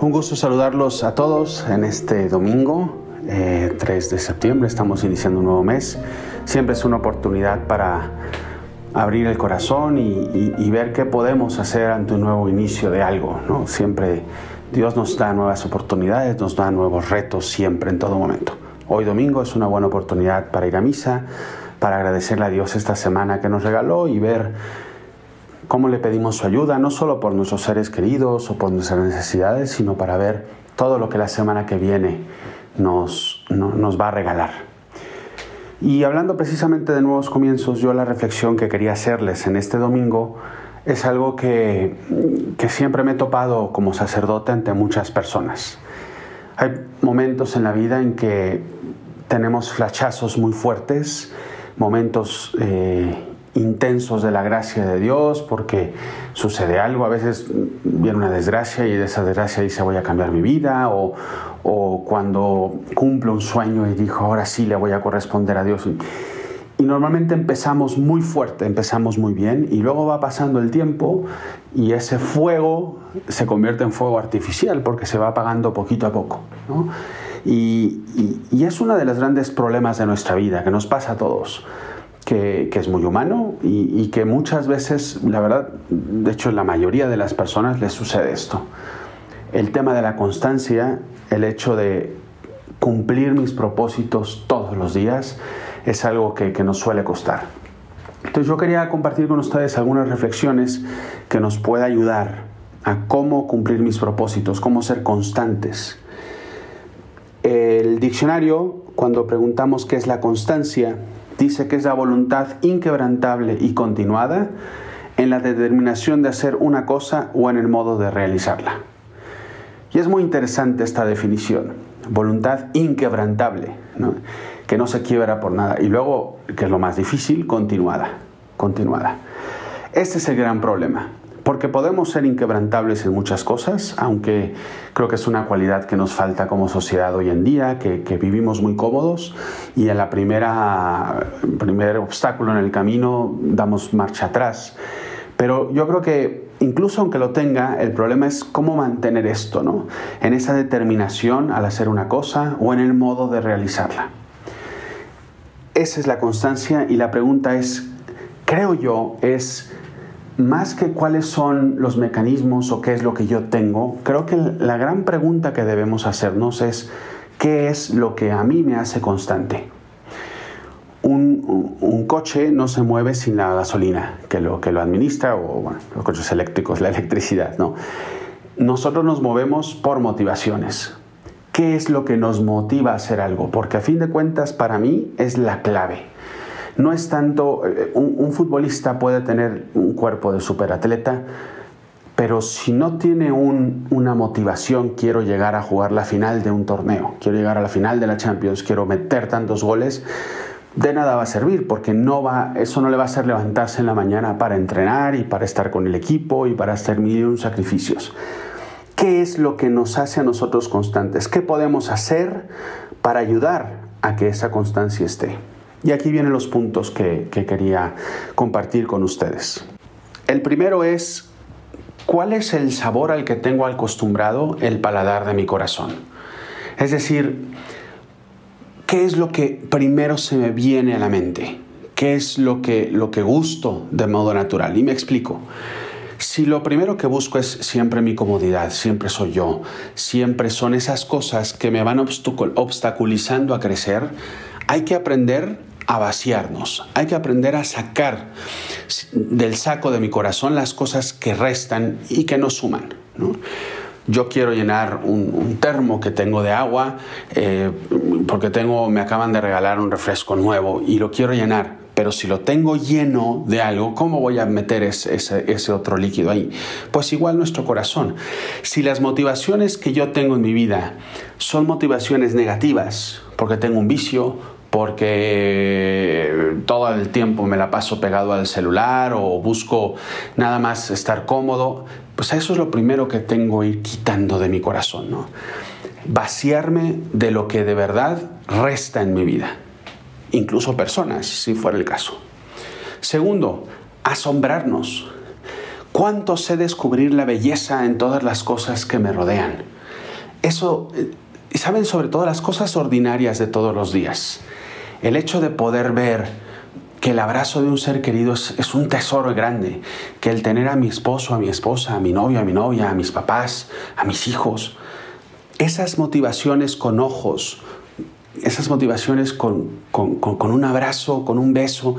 Un gusto saludarlos a todos en este domingo, 3 eh, de septiembre. Estamos iniciando un nuevo mes. Siempre es una oportunidad para abrir el corazón y, ver qué podemos hacer ante un nuevo inicio de algo. ¿no? Siempre Dios nos da nuevas oportunidades, nos da nuevos retos, siempre, en todo momento. Hoy domingo es una buena oportunidad para ir a misa, para agradecerle a Dios esta semana que nos regaló y ver cómo le pedimos su ayuda, no solo por nuestros seres queridos o por nuestras necesidades, sino para ver todo lo que la semana que viene nos, nos va a regalar. Y hablando precisamente de nuevos comienzos, yo la reflexión que quería hacerles en este domingo es algo que, que siempre me he topado como sacerdote ante muchas personas. Hay momentos en la vida en que tenemos flachazos muy fuertes, momentos eh, intensos de la gracia de Dios porque sucede algo, a veces viene una desgracia y de esa desgracia dice voy a cambiar mi vida o, cuando cumplo un sueño y dijo ahora sí le voy a corresponder a Dios. Y normalmente empezamos muy fuerte, empezamos muy bien y luego va pasando el tiempo y ese fuego se convierte en fuego artificial porque se va apagando poquito a poco. Y, y es uno de los grandes problemas de nuestra vida que nos pasa a todos que, es muy humano y, que muchas veces, la verdad, de hecho la mayoría de las personas les sucede esto. El tema de la constancia, el hecho de cumplir mis propósitos todos los días, es algo que, que nos suele costar. Entonces yo quería compartir con ustedes algunas reflexiones que nos pueda ayudar a cómo cumplir mis propósitos, cómo ser constantes. El diccionario, cuando preguntamos qué es la constancia, dice que es la voluntad inquebrantable y continuada en la determinación de hacer una cosa o en el modo de realizarla. Y es muy interesante esta definición, voluntad inquebrantable, que no se quiebra por nada. Y luego, que es lo más difícil, continuada, continuada. Este es el gran problema porque podemos ser inquebrantables en muchas cosas, aunque creo que es una cualidad que nos falta como sociedad hoy en día, que, vivimos muy cómodos y en la primera primer obstáculo en el camino damos marcha atrás. Pero yo creo que incluso aunque lo tenga, el problema es cómo mantener esto, ¿no? En esa determinación al hacer una cosa o en el modo de realizarla. Esa es la constancia y la pregunta es, creo yo, es más que cuáles son los mecanismos o qué es lo que yo tengo, creo que la gran pregunta que debemos hacernos es qué es lo que a mí me hace constante. Un, coche no se mueve sin la gasolina que lo, que lo administra o bueno, los coches eléctricos, la electricidad, ¿no? Nosotros nos movemos por motivaciones. ¿Qué es lo que nos motiva a hacer algo? Porque a fin de cuentas para mí es la clave no es tanto, eh, un, futbolista puede tener un cuerpo de superatleta, pero si no tiene una motivación, quiero llegar a jugar la final de un torneo, quiero llegar a la final de la Champions, quiero meter tantos goles, de nada va a servir porque no va, eso no le va a hacer levantarse en la mañana para entrenar y para estar con el equipo y para hacer mil sacrificios. ¿Qué es lo que nos hace a nosotros constantes? ¿Qué podemos hacer para ayudar a que esa constancia esté? Y aquí vienen los puntos que, quería compartir con ustedes. El primero es, ¿cuál es el sabor al que tengo acostumbrado el paladar de mi corazón? Es decir, ¿qué es lo que primero se me viene a la mente? ¿Qué es lo que, lo que gusto de modo natural? Y me explico. Si lo primero que busco es siempre mi comodidad, siempre soy yo, siempre son esas cosas que me van obstaculizando a crecer, hay que aprender a vaciarnos, hay que aprender a sacar del saco de mi corazón las cosas que restan y que no suman. Yo quiero llenar un, termo que tengo de agua eh, porque tengo, me acaban de regalar un refresco nuevo y lo quiero llenar. Pero si lo tengo lleno de algo, ¿cómo voy a meter ese, ese, otro líquido ahí? Pues igual nuestro corazón. Si las motivaciones que yo tengo en mi vida son motivaciones negativas, porque tengo un vicio, porque todo el tiempo me la paso pegado al celular o busco nada más estar cómodo, pues eso es lo primero que tengo que ir quitando de mi corazón, ¿no? Vaciarme de lo que de verdad resta en mi vida, incluso personas, si fuera el caso. Segundo, asombrarnos. ¿Cuánto sé descubrir la belleza en todas las cosas que me rodean? eso, eh, saben sobre todo las cosas ordinarias de todos los días. El hecho de poder ver que el abrazo de un ser querido es, un tesoro grande, que el tener a mi esposo, a mi esposa, a mi novio, a mi novia, a mis papás, a mis hijos, esas motivaciones con ojos, esas motivaciones con, un abrazo, con un beso,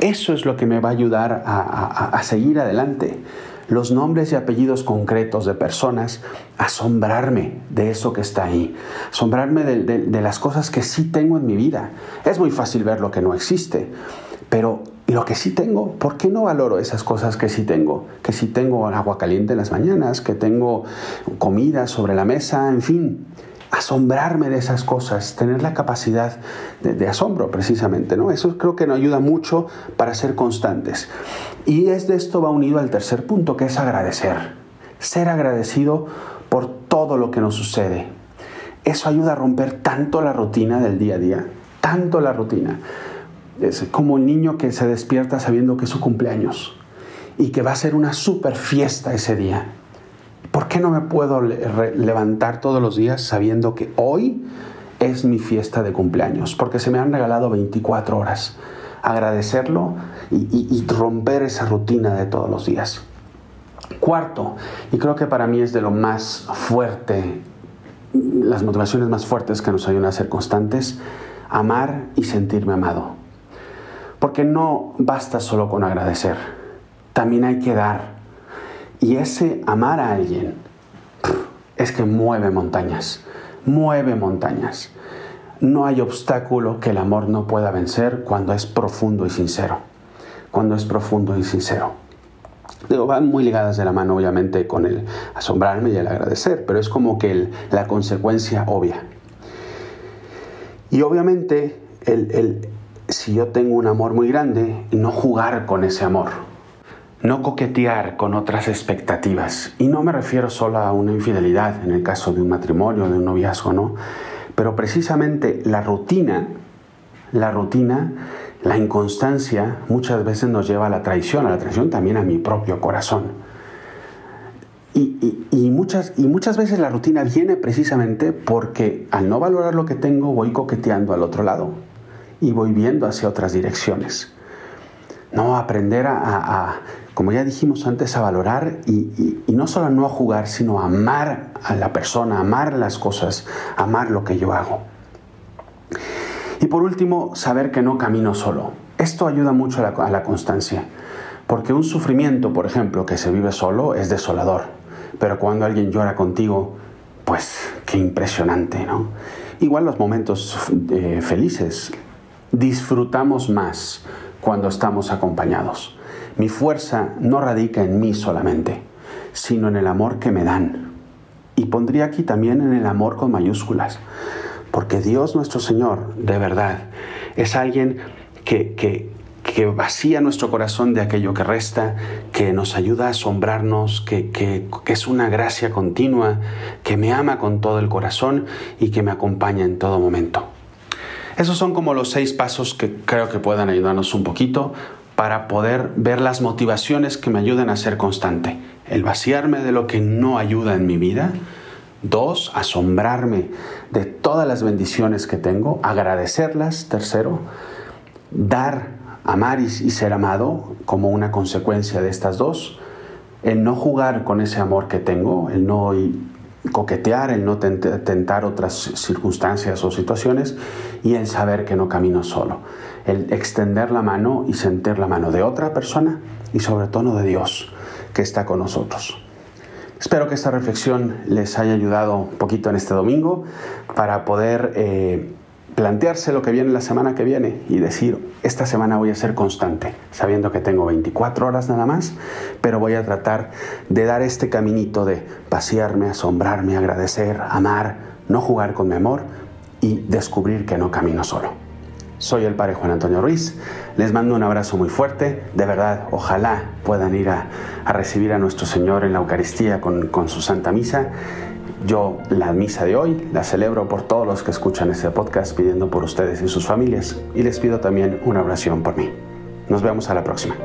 eso es lo que me va a ayudar a, seguir adelante. Los nombres y apellidos concretos de personas, asombrarme de eso que está ahí, asombrarme de las cosas que sí tengo en mi vida. Es muy fácil ver lo que no existe, pero lo que sí tengo, ¿por qué no valoro esas cosas que sí tengo? Que sí tengo agua caliente en las mañanas, que tengo comida sobre la mesa, en fin asombrarme de esas cosas, tener la capacidad de, asombro precisamente, ¿no? Eso creo que nos ayuda mucho para ser constantes. Y es de esto va unido al tercer punto, que es agradecer. Ser agradecido por todo lo que nos sucede. Eso ayuda a romper tanto la rutina del día a día, tanto la rutina. Es como el niño que se despierta sabiendo que es su cumpleaños y que va a ser una super fiesta ese día ¿Por qué no me puedo levantar todos los días sabiendo que hoy es mi fiesta de cumpleaños? Porque se me han regalado 24 horas. Agradecerlo y, romper esa rutina de todos los días. Cuarto, y creo que para mí es de lo más fuerte, las motivaciones más fuertes que nos ayudan a ser constantes, amar y sentirme amado. Porque no basta solo con agradecer, también hay que dar y ese amar a alguien es que mueve montañas, mueve montañas. No hay obstáculo que el amor no pueda vencer cuando es profundo y sincero. Cuando es profundo y sincero. Digo, van muy ligadas de la mano obviamente con el asombrarme y el agradecer, pero es como que la consecuencia obvia. Y obviamente el, si yo tengo un amor muy grande, no jugar con ese amor, no coquetear con otras expectativas. Y no me refiero solo a una infidelidad en el caso de un matrimonio, de un noviazgo, no. Pero precisamente la rutina, la rutina, la inconstancia muchas veces nos lleva a la traición, a la traición también a mi propio corazón. Y, muchas, y muchas veces la rutina viene precisamente porque al no valorar lo que tengo voy coqueteando al otro lado y voy viendo hacia otras direcciones. No, aprender a como ya dijimos antes, a valorar y, no solo no a jugar, sino a amar a la persona, amar las cosas, amar lo que yo hago. Y por último, saber que no camino solo. Esto ayuda mucho a la, a la constancia, porque un sufrimiento, por ejemplo, que se vive solo es desolador, pero cuando alguien llora contigo, pues qué impresionante, ¿no? Igual los momentos eh, felices, disfrutamos más cuando estamos acompañados. Mi fuerza no radica en mí solamente, sino en el amor que me dan. Y pondría aquí también en el amor con mayúsculas, porque Dios nuestro Señor, de verdad, es alguien que, que, que vacía nuestro corazón de aquello que resta, que nos ayuda a asombrarnos, que, que, es una gracia continua, que me ama con todo el corazón y que me acompaña en todo momento. Esos son como los seis pasos que creo que puedan ayudarnos un poquito para poder ver las motivaciones que me ayudan a ser constante. El vaciarme de lo que no ayuda en mi vida. Dos, asombrarme de todas las bendiciones que tengo, agradecerlas. Tercero, dar, amar y, ser amado como una consecuencia de estas dos. El no jugar con ese amor que tengo, el no coquetear, el no tentar otras circunstancias o situaciones y el saber que no camino solo el extender la mano y sentir la mano de otra persona y sobre todo de Dios que está con nosotros. Espero que esta reflexión les haya ayudado un poquito en este domingo para poder eh, plantearse lo que viene la semana que viene y decir, esta semana voy a ser constante, sabiendo que tengo 24 horas nada más, pero voy a tratar de dar este caminito de pasearme, asombrarme, agradecer, amar, no jugar con mi amor y descubrir que no camino solo. Soy el Padre Juan Antonio Ruiz. Les mando un abrazo muy fuerte. De verdad, ojalá puedan ir a, recibir a nuestro Señor en la Eucaristía con su Santa Misa. Yo la misa de hoy la celebro por todos los que escuchan este podcast pidiendo por ustedes y sus familias y les pido también una oración por mí. Nos vemos a la próxima.